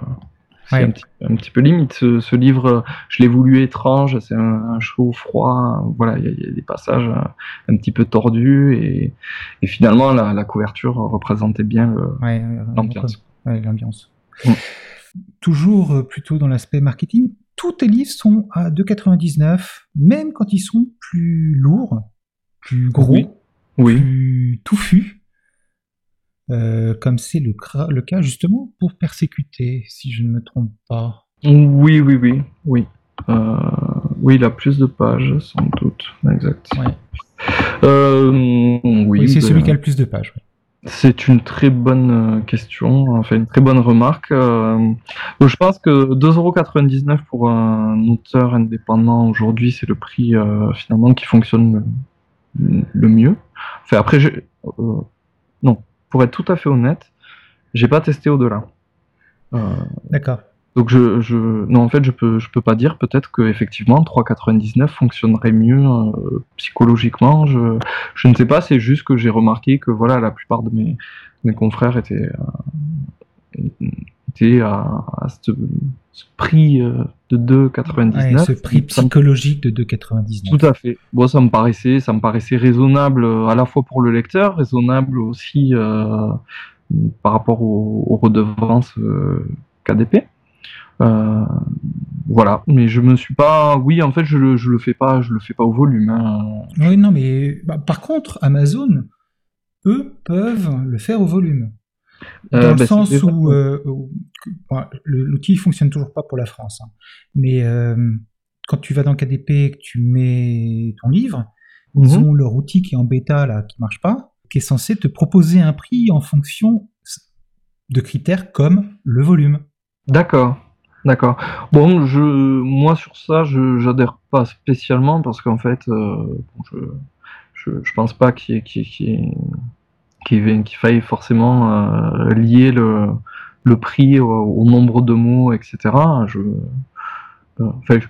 Speaker 2: un, petit, peu limite. Ce, livre, je l'ai voulu étrange, c'est un, chaud, froid. Voilà, il y, a des passages un petit peu tordus et, finalement, la, couverture représentait bien l'ambiance.
Speaker 1: l'ambiance. Mm toujours euh, plutôt dans l'aspect marketing, tous tes livres sont à 2,99, même quand ils sont plus lourds, plus gros, plus touffus, euh, comme c'est le, le, cas justement pour persécuter, si je ne me trompe pas.
Speaker 2: Oui, oui, oui, oui. Euh, oui, il a plus de pages, sans doute, exact.
Speaker 1: oui, oui c'est celui qui a le plus de pages.
Speaker 2: C'est une très bonne euh, question, enfin une très bonne remarque. Euh, je pense que 2,99€ pour un auteur indépendant aujourd'hui, c'est le prix euh, finalement qui fonctionne le, mieux. Après, non, pour être tout à fait honnête, j'ai pas testé au-delà.
Speaker 1: D'accord.
Speaker 2: Donc je, je, non en fait je peux je peux pas dire peut-être que effectivement 3,99 fonctionnerait mieux euh, psychologiquement. Je, je ne sais pas, c'est juste que j'ai remarqué que voilà la plupart de mes, mes confrères étaient euh, étaient à, ce, prix euh, de 2,99.
Speaker 1: ce prix psychologique de 2,99.
Speaker 2: Tout à fait. Bon ça me paraissait ça me paraissait raisonnable à la fois pour le lecteur, raisonnable aussi par rapport aux, aux redevances KDP. Euh, voilà, mais je me suis pas. Oui, en fait, je le, je le fais pas, je le fais pas au volume. Hein.
Speaker 1: Oui, non, mais bah, par contre, Amazon, eux, peuvent le faire au volume. Euh, Dans le bah, sens où, euh, l'outil fonctionne toujours pas pour la France, hein. mais quand tu vas dans KDP et que tu mets ton livre, ils mhm. ont leur outil qui est en bêta là, qui marche pas, qui est censé te proposer un prix en fonction de critères comme le volume.
Speaker 2: D'accord. D'accord. Bon, je, moi sur ça, je j'adhère pas spécialement parce qu'en fait, euh, je, je, je pense pas qu'il qu'il qu'il faille forcément euh, lier le, le prix au, nombre de mots, etc. Je, euh, enfin, je,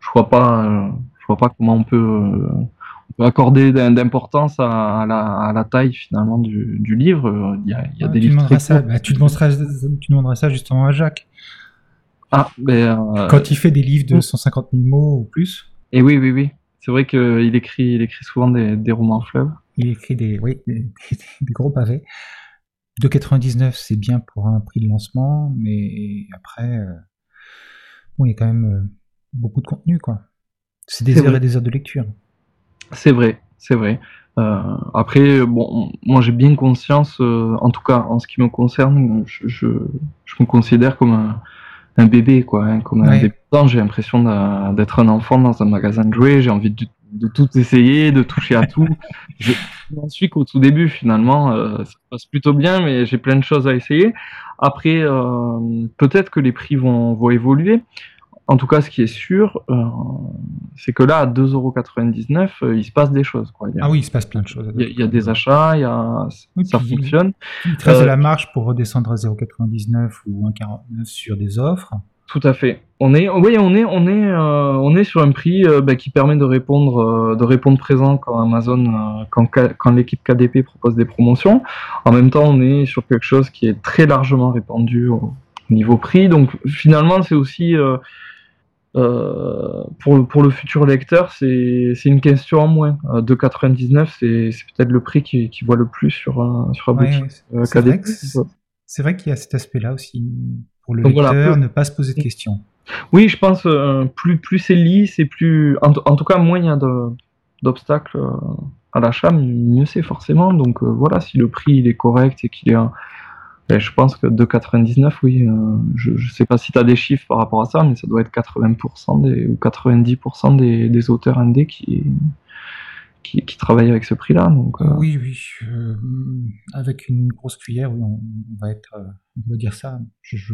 Speaker 2: je vois pas, je vois pas comment on peut, on peut accorder d'importance à, la, à la taille finalement du, du livre. Il y a, il y a des
Speaker 1: tu
Speaker 2: livres
Speaker 1: ça, bah, tu, demanderas, tu demanderas ça justement à Jacques.
Speaker 2: Ah, ben,
Speaker 1: euh, Quand il fait des livres de 150 000 mots ou plus.
Speaker 2: Et oui, oui, oui. C'est vrai qu'il écrit, il écrit souvent des, des romans fleuves.
Speaker 1: Il écrit des, oui, [laughs] des, gros pavés. 2,99 c'est bien pour un prix de lancement, mais après, euh, bon, il y a quand même euh, beaucoup de contenu, quoi. C'est des heures et des heures de lecture.
Speaker 2: C'est vrai, c'est vrai. après, bon, moi j'ai bien conscience, en tout cas en ce qui me concerne, je, je, je me considère comme un, un bébé, quoi. Hein, comme un débutant, j'ai l'impression d'être un enfant dans un magasin de jouets. J'ai envie de, tout essayer, de toucher à tout. [laughs] je n'en suis qu'au tout début, finalement. Euh, ça passe plutôt bien, mais j'ai plein de choses à essayer. Après, euh, peut-être que les prix vont, vont évoluer. En tout cas, ce qui est sûr, euh, c'est que là, à 2,99€, euh, il se passe des choses. Quoi.
Speaker 1: ah oui, il se passe plein de choses.
Speaker 2: Il y a, des achats, il y a, ça fonctionne.
Speaker 1: Il reste de la marge pour redescendre à 0,99 ou 1,49 sur des offres.
Speaker 2: Tout à fait. On est, oui, on est, on est, euh, on est sur un prix euh, bah, qui permet de répondre, euh, de répondre présent quand Amazon, quand, quand l'équipe KDP propose des promotions. En même temps, on est sur quelque chose qui est très largement répandu au niveau prix. Donc, finalement, c'est aussi pour, pour le futur lecteur, c'est une question en moins. 2,99, c'est peut-être le prix qui, qui voit le plus sur, sur la boutique KDP.
Speaker 1: C'est vrai qu'il y a cet aspect-là aussi pour le lecteur, ne pas se poser de questions.
Speaker 2: Oui, je pense euh, plus plus c'est lisse et plus en, tout cas moins il y a d'obstacles euh, à l'achat, mieux c'est forcément. Donc euh, voilà, si le prix il est correct et qu'il est ben, je pense que 2,99, oui, je ne sais pas si tu as des chiffres par rapport à ça, mais ça doit être 80% des, ou 90% des, des auteurs indés qui, qui, travaillent avec ce prix-là. Donc,
Speaker 1: Oui, oui. avec une grosse cuillère, oui, on, va être, on va dire ça. Je, je,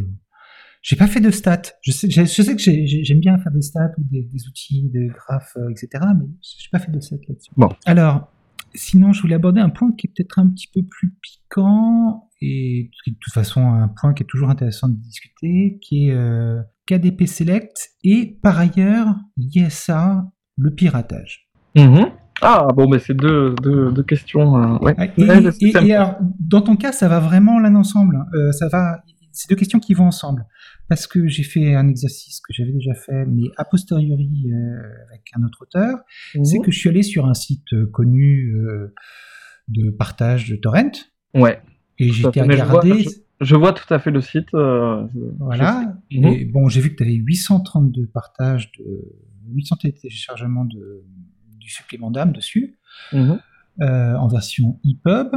Speaker 1: j'ai pas fait de stats. Je sais, je sais que j'aime bien faire des stats ou des, outils de graphes, euh, etc. Mais j'ai pas fait de stats là-dessus. Bon. Alors, sinon, je voulais aborder un point qui est peut-être un petit peu plus piquant et de toute façon un point qui est toujours intéressant de discuter, qui est euh, KDP Select et par ailleurs lié à ça le piratage.
Speaker 2: Mm-hmm. Ah bon, mais c'est deux, deux, questions. Euh, ouais.
Speaker 1: Et, alors, dans ton cas, ça va vraiment l'un ensemble. Hein. ça va c'est deux questions qui vont ensemble. Parce que j'ai fait un exercice que j'avais déjà fait, mais a posteriori euh, avec un autre auteur, mhm. c'est que je suis allé sur un site euh, connu euh, de partage de torrent.
Speaker 2: Ouais.
Speaker 1: Et j'étais regardé.
Speaker 2: Je, vois tout à fait le site.
Speaker 1: voilà. Et mhm. bon, j'ai vu que tu avais 832 partages, de, 800 téléchargements de, du supplément d'âme dessus. Mhm. en version EPUB,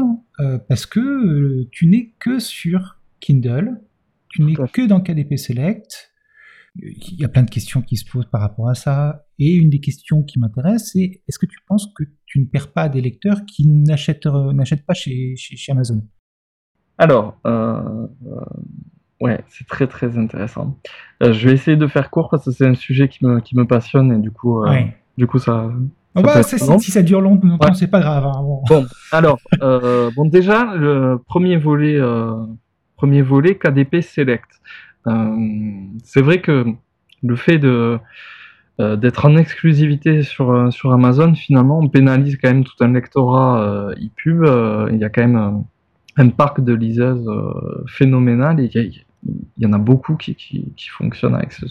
Speaker 1: parce que tu n'es que sur Kindle tu n'es que dans KDP Select. Il y a plein de questions qui se posent par rapport à ça. Et une des questions qui m'intéresse, c'est est-ce que tu penses que tu ne perds pas des lecteurs qui n'achètent, euh, pas chez, chez, Amazon?
Speaker 2: Alors, euh, euh, ouais, c'est très très intéressant. je vais essayer de faire court parce que c'est un sujet qui me, qui me passionne et du coup, du coup ça,
Speaker 1: ah bah, si ça dure longtemps, c'est pas grave. Hein,
Speaker 2: bon. alors, bon, déjà, le premier volet premier volet KDP Select. Euh, c'est vrai que le fait euh, d'être en exclusivité sur, euh, sur Amazon, finalement, on pénalise quand même tout un lectorat e-pub. il y a quand même un, parc de liseuses phénoménal et il y, en a beaucoup qui, qui, fonctionnent avec ce,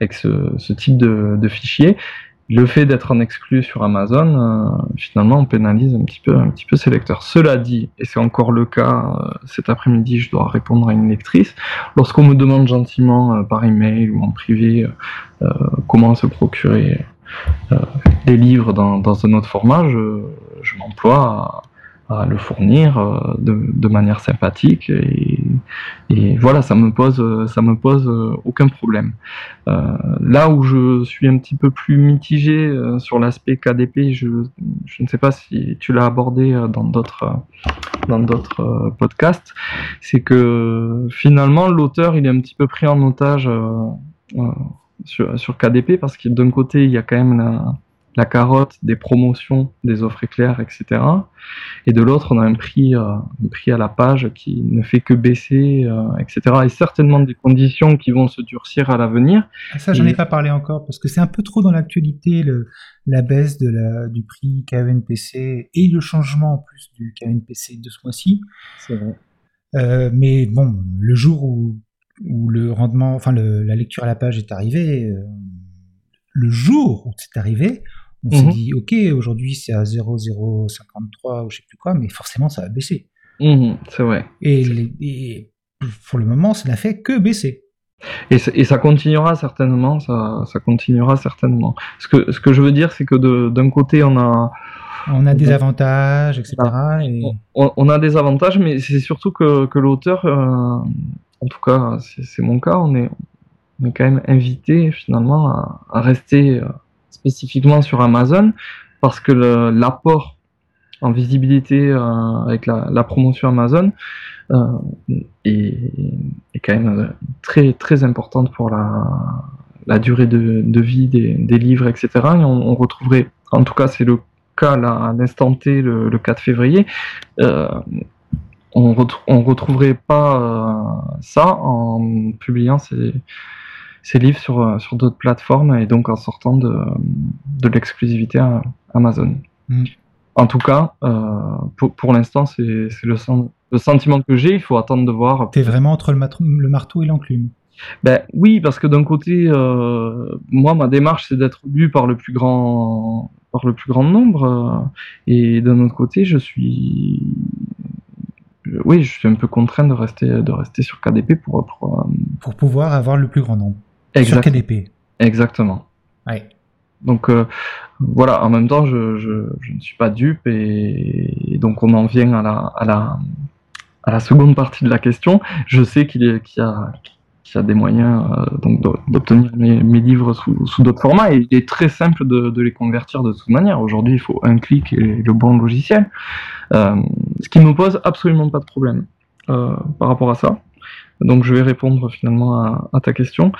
Speaker 2: avec ce, type de, de fichier le fait d'être en exclu sur Amazon, euh, finalement, on pénalise un petit peu, un ses lecteurs. Cela dit, et c'est encore le cas euh, cet après-midi, je dois répondre à une lectrice. Lorsqu'on me demande gentiment euh, par email ou en privé comment se procurer des livres dans, un autre format, je, m'emploie à le fournir euh, de, manière sympathique et, voilà ça me pose ça me pose euh, aucun problème. Euh, là où je suis un petit peu plus mitigé euh, sur l'aspect KDP je, je ne sais pas si tu l'as abordé dans d'autres dans d'autres podcasts c'est que finalement l'auteur il est un petit peu pris en otage sur, sur KDP parce que d'un côté il y a quand même la, la carotte des promotions, des offres éclairs, etc. Et de l'autre, on a un prix, euh, un prix à la page qui ne fait que baisser, euh, etc. Et certainement des conditions qui vont se durcir à l'avenir.
Speaker 1: Ah, ça, j'en ai pas parlé encore parce que c'est un peu trop dans l'actualité la baisse de la, du prix KNPC et le changement en plus du KNPC de ce mois-ci.
Speaker 2: C'est vrai.
Speaker 1: Euh, mais bon, le jour où, où le rendement, enfin la lecture à la page est arrivée, le jour où c'est arrivé, on s'est mhm. dit, ok, aujourd'hui c'est à 0,053 ou je sais plus quoi, mais forcément ça va baisser.
Speaker 2: Mhm, c'est vrai.
Speaker 1: Et, pour le moment, ça n'a fait que baisser.
Speaker 2: Et, ça continuera certainement, ça, continuera certainement. Ce que, ce que je veux dire, c'est que d'un côté, on a...
Speaker 1: On a des avantages, etc.
Speaker 2: On, a des avantages, mais c'est surtout que, l'auteur, euh, en tout cas, c'est mon cas, on est, on est quand même invité finalement à rester euh, spécifiquement sur Amazon parce que l'apport en visibilité euh, avec la, promotion Amazon euh, est, quand même très très importante pour la durée de, vie des, livres, etc. Et on, retrouverait, en tout cas c'est le cas à l'instant T, le, 4 février, euh, on, on retrouverait pas ça en publiant ces, livres sur, sur d'autres plateformes et donc en sortant de, de l'exclusivité à Amazon. Mm. En tout cas, pour, pour l'instant, c'est le, le sentiment que j'ai. Il faut attendre de voir.
Speaker 1: T'es vraiment entre le, le marteau et l'enclume.
Speaker 2: Ben oui, parce que d'un côté, euh, moi, ma démarche, c'est d'être lu par le plus grand, par le plus grand nombre, euh, et d'un autre côté, je suis, oui, je suis un peu contraint de rester, de rester sur KDP pour
Speaker 1: pour, euh, pour pouvoir avoir le plus grand nombre
Speaker 2: sur
Speaker 1: KDP.
Speaker 2: Exactement.
Speaker 1: Ouais.
Speaker 2: Donc voilà, en même temps, je, je, je, ne suis pas dupe et, donc on en vient à la, à la, à la seconde partie de la question. Je sais qu'il y a, des moyens euh, d'obtenir mes, livres sous, sous d'autres formats et il est très simple de, de, les convertir de toute manière. Aujourd'hui, il faut un clic et le bon logiciel, euh, ce qui me pose absolument pas de problème euh, par rapport à ça. Donc je vais répondre finalement à, ta question.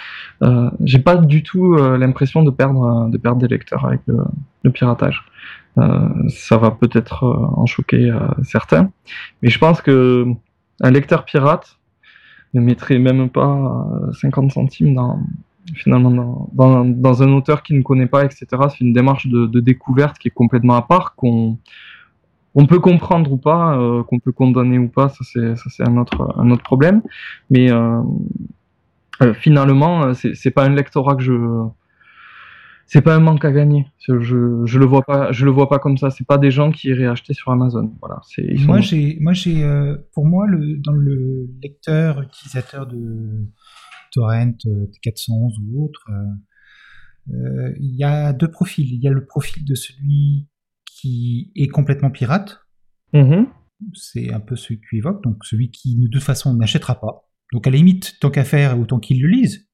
Speaker 2: Euh, J'ai pas du tout euh, l'impression de perdre de perdre des lecteurs avec le, piratage. ça va peut-être en choquer certains, mais je pense que un lecteur pirate ne mettrait même pas 50 centimes dans, finalement dans, dans, un auteur qui ne connaît pas, etc. C'est une démarche de, de, découverte qui est complètement à part, qu'on on peut comprendre ou pas, euh, qu'on peut condamner ou pas, ça c'est ça c'est un autre un autre problème. Mais euh, euh, finalement, c'est pas un lectorat que je c'est pas un manque à gagner. Je, je le vois pas, je le vois pas comme ça. C'est pas des gens qui iraient acheter sur Amazon. Voilà.
Speaker 1: C'est, moi, j'ai, moi, j'ai, pour moi, le, dans le lecteur utilisateur de torrent, euh, 411 ou autre, il y a deux profils. Il y a le profil de celui qui est complètement pirate.
Speaker 2: Mm-hmm.
Speaker 1: C'est un peu celui que tu évoques, donc celui qui de toute façon n'achètera pas. Donc à la limite, tant qu'à faire, autant qu'il le lise.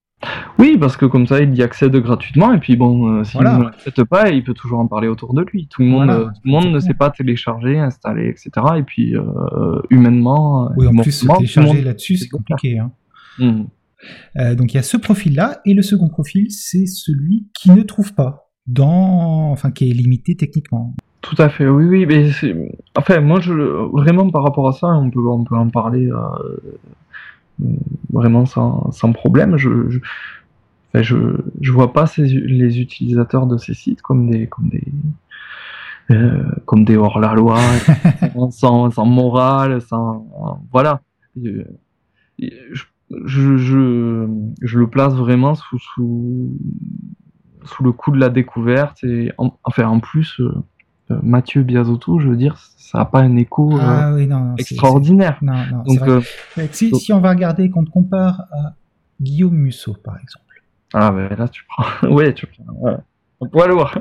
Speaker 2: Oui, parce que comme ça, il y accède gratuitement, et puis bon, euh, s'il ne l'accepte pas, il peut toujours en parler autour de lui. Tout le monde, euh, tout le monde ne sait pas télécharger, installer, etc. Et puis, euh, humainement...
Speaker 1: Oui, en plus, télécharger là-dessus, c'est compliqué. Hein.
Speaker 2: Mmh.
Speaker 1: donc il y a ce profil-là, et le second profil, c'est celui qui ne trouve pas, dans... enfin, qui est limité techniquement.
Speaker 2: Tout à fait, oui, oui, mais enfin, moi, je... vraiment par rapport à ça, on peut, on peut en parler vraiment sans, sans problème. Je, je, je, je, vois pas ces, les utilisateurs de ces sites comme des comme des euh, comme des hors la loi, [laughs] sans, sans morale, sans voilà. Je, je, je, je, le place vraiment sous, sous, sous le coup de la découverte et enfin en plus euh, euh, Mathieu Biazotto, je veux dire, ça n'a pas un écho ah extraordinaire.
Speaker 1: si, si, on va regarder, qu'on te compare à Guillaume Musso, par exemple.
Speaker 2: Ah, ben là, tu prends. [laughs] oui, tu prends. On pourrait le voir.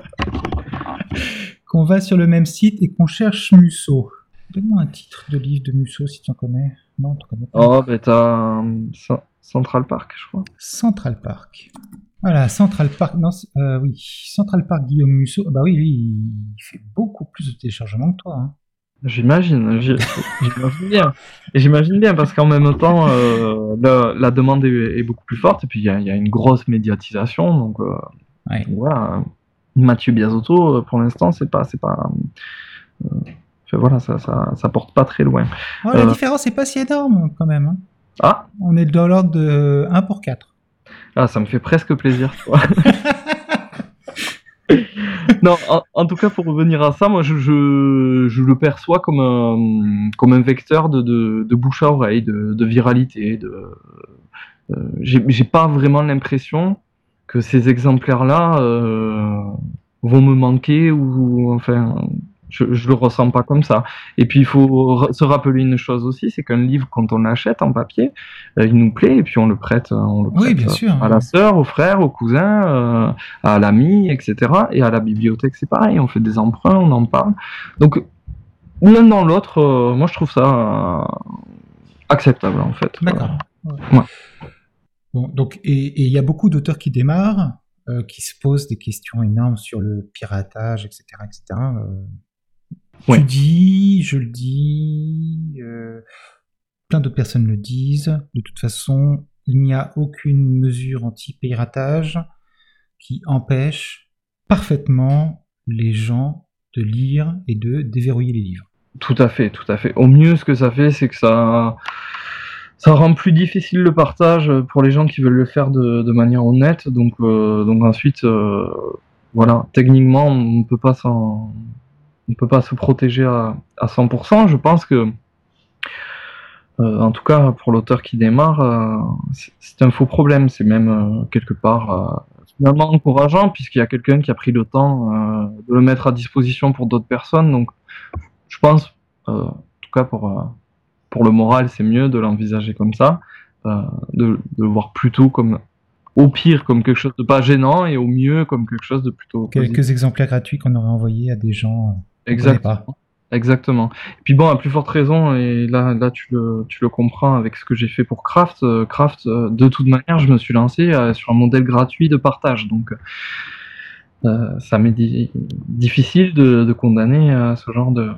Speaker 1: qu'on va sur le même site et qu'on cherche Musso. Donne-moi un titre de livre de Musso si tu en connais. Non, tu connais pas.
Speaker 2: Oh, ben t'as Central Park, je crois.
Speaker 1: Central Park. Voilà, Central Park, non, euh, oui, Central Park Guillaume Musso, bah oui, lui, il fait beaucoup plus de téléchargement que toi. Hein.
Speaker 2: J'imagine, j'imagine bien. J'imagine bien parce qu'en même temps, euh, la, demande est, beaucoup plus forte et puis il y, a, une grosse médiatisation. Donc, euh, voilà, Mathieu Biazotto, pour l'instant, c'est pas, c'est pas, voilà, ça, ça, ça, porte pas très loin.
Speaker 1: Oh, la différence n'est pas si énorme quand même. Hein.
Speaker 2: Ah.
Speaker 1: On est dans l'ordre de 1 pour 4.
Speaker 2: Ah, ça me fait presque plaisir, [laughs] non, en, tout cas, pour revenir à ça, moi, je, je, le perçois comme un, comme un vecteur de, de, bouche à oreille, de, de viralité. De, euh, j'ai pas vraiment l'impression que ces exemplaires-là euh, vont me manquer ou enfin je, je le ressens pas comme ça. Et puis il faut se rappeler une chose aussi, c'est qu'un livre quand on l'achète en papier, euh, il nous plaît et puis on le prête, euh, on le prête
Speaker 1: bien euh, sûr,
Speaker 2: à la sœur, au frère, au cousin, à l'ami, etc. Et à la bibliothèque c'est pareil, on fait des emprunts, on en parle. Donc l'un dans l'autre, moi je trouve ça acceptable en fait.
Speaker 1: D'accord. Bon, donc et il y a beaucoup d'auteurs qui démarrent. qui se posent des questions énormes sur le piratage, etc., etc. Tu dis, je le dis, euh, plein d'autres personnes le disent. De toute façon, il n'y a aucune mesure anti-piratage. qui empêche parfaitement les gens de lire et de déverrouiller les livres.
Speaker 2: Tout à fait, tout à fait. Au mieux, ce que ça fait, c'est que ça, ça rend plus difficile le partage pour les gens qui veulent le faire de, de manière honnête. Donc, euh, donc ensuite, euh, voilà, techniquement, on peut pas s'en, on peut pas se protéger à, à 100%. Je pense que, euh, en tout cas, pour l'auteur qui démarre, euh, c'est- un faux problème. C'est même euh, quelque part finalement encourageant puisqu'il y a quelqu'un qui a pris le temps de le mettre à disposition pour d'autres personnes. Donc, je pense, en tout cas pour, pour le moral, c'est mieux de l'envisager comme ça, euh, de, de le voir plutôt comme, au pire, comme quelque chose de pas gênant et au mieux comme quelque chose de plutôt positif.
Speaker 1: Quelques exemplaires gratuits qu'on aurait envoyés à des gens. Euh,
Speaker 2: Exactement.
Speaker 1: pas.
Speaker 2: Exactement. Et puis bon, à plus forte raison, et là, là tu, le, tu le comprends avec ce que j'ai fait pour Craft. euh, Craft, euh, de toute manière, je me suis lancé euh, sur un modèle gratuit de partage. Donc, euh, ça m'est di- difficile de, de condamner à ce genre de,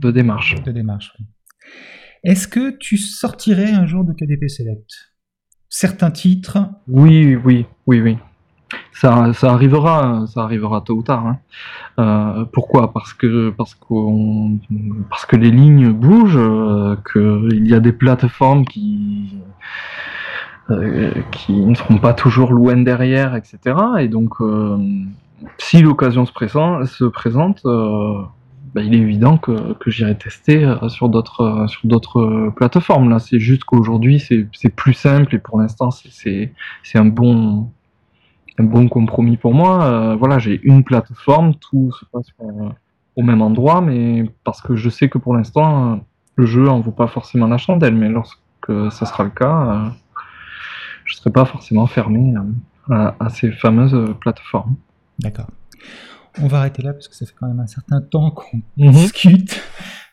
Speaker 2: de démarche.
Speaker 1: de démarche. oui. Est-ce que tu sortirais un jour de KDP Select? Certains titres,
Speaker 2: Oui, oui, oui, oui. Ça, ça arrivera, ça arrivera tôt ou tard. hein. Euh, pourquoi? Parce que parce parce que les lignes bougent, euh, qu'il y a des plateformes qui euh, qui ne seront pas toujours loin derrière, etc. Et donc, si l'occasion se présente, se présente bah, il est évident que, que j'irai tester sur d'autres sur d'autres plateformes. Là, c'est juste qu'aujourd'hui, c'est plus simple et pour l'instant, c'est un bon un bon compromis pour moi. Euh, voilà, j'ai une plateforme, tout se passe au même endroit, mais parce que je sais que pour l'instant, le jeu en vaut pas forcément la chandelle, mais lorsque ça sera le cas, euh, je serai pas forcément fermé euh, à, à ces fameuses plateformes.
Speaker 1: d'accord. On va arrêter là parce que ça fait quand même un certain temps qu'on
Speaker 2: Mhm.
Speaker 1: discute.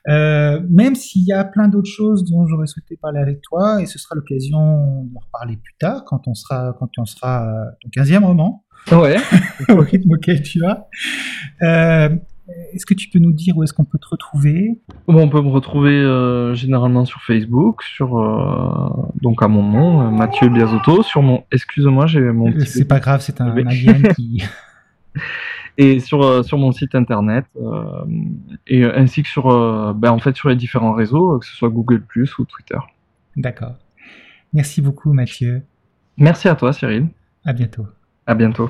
Speaker 1: Euh, même s'il y a plein d'autres choses dont j'aurais souhaité parler avec toi, et ce sera l'occasion d'en reparler plus tard quand on sera quand on sera euh, ton 15e roman,
Speaker 2: Ouais.
Speaker 1: au rythme auquel tu vas. Euh, est-ce que tu peux nous dire où est-ce qu'on peut te retrouver?
Speaker 2: Bon, on peut me retrouver euh, généralement sur Facebook, sur euh, donc à mon nom, Mathieu Biasotto, sur mon excuse-moi, j'ai mon petit
Speaker 1: C'est pas grave, c'est un
Speaker 2: Oui.
Speaker 1: alien qui. [laughs]
Speaker 2: et sur euh, sur mon site internet euh, et euh, ainsi que sur ben, en fait sur les différents réseaux, que ce soit Google Plus ou Twitter.
Speaker 1: D'accord. Merci beaucoup, Mathieu.
Speaker 2: Merci à toi, Cyril.
Speaker 1: À bientôt.
Speaker 2: À bientôt.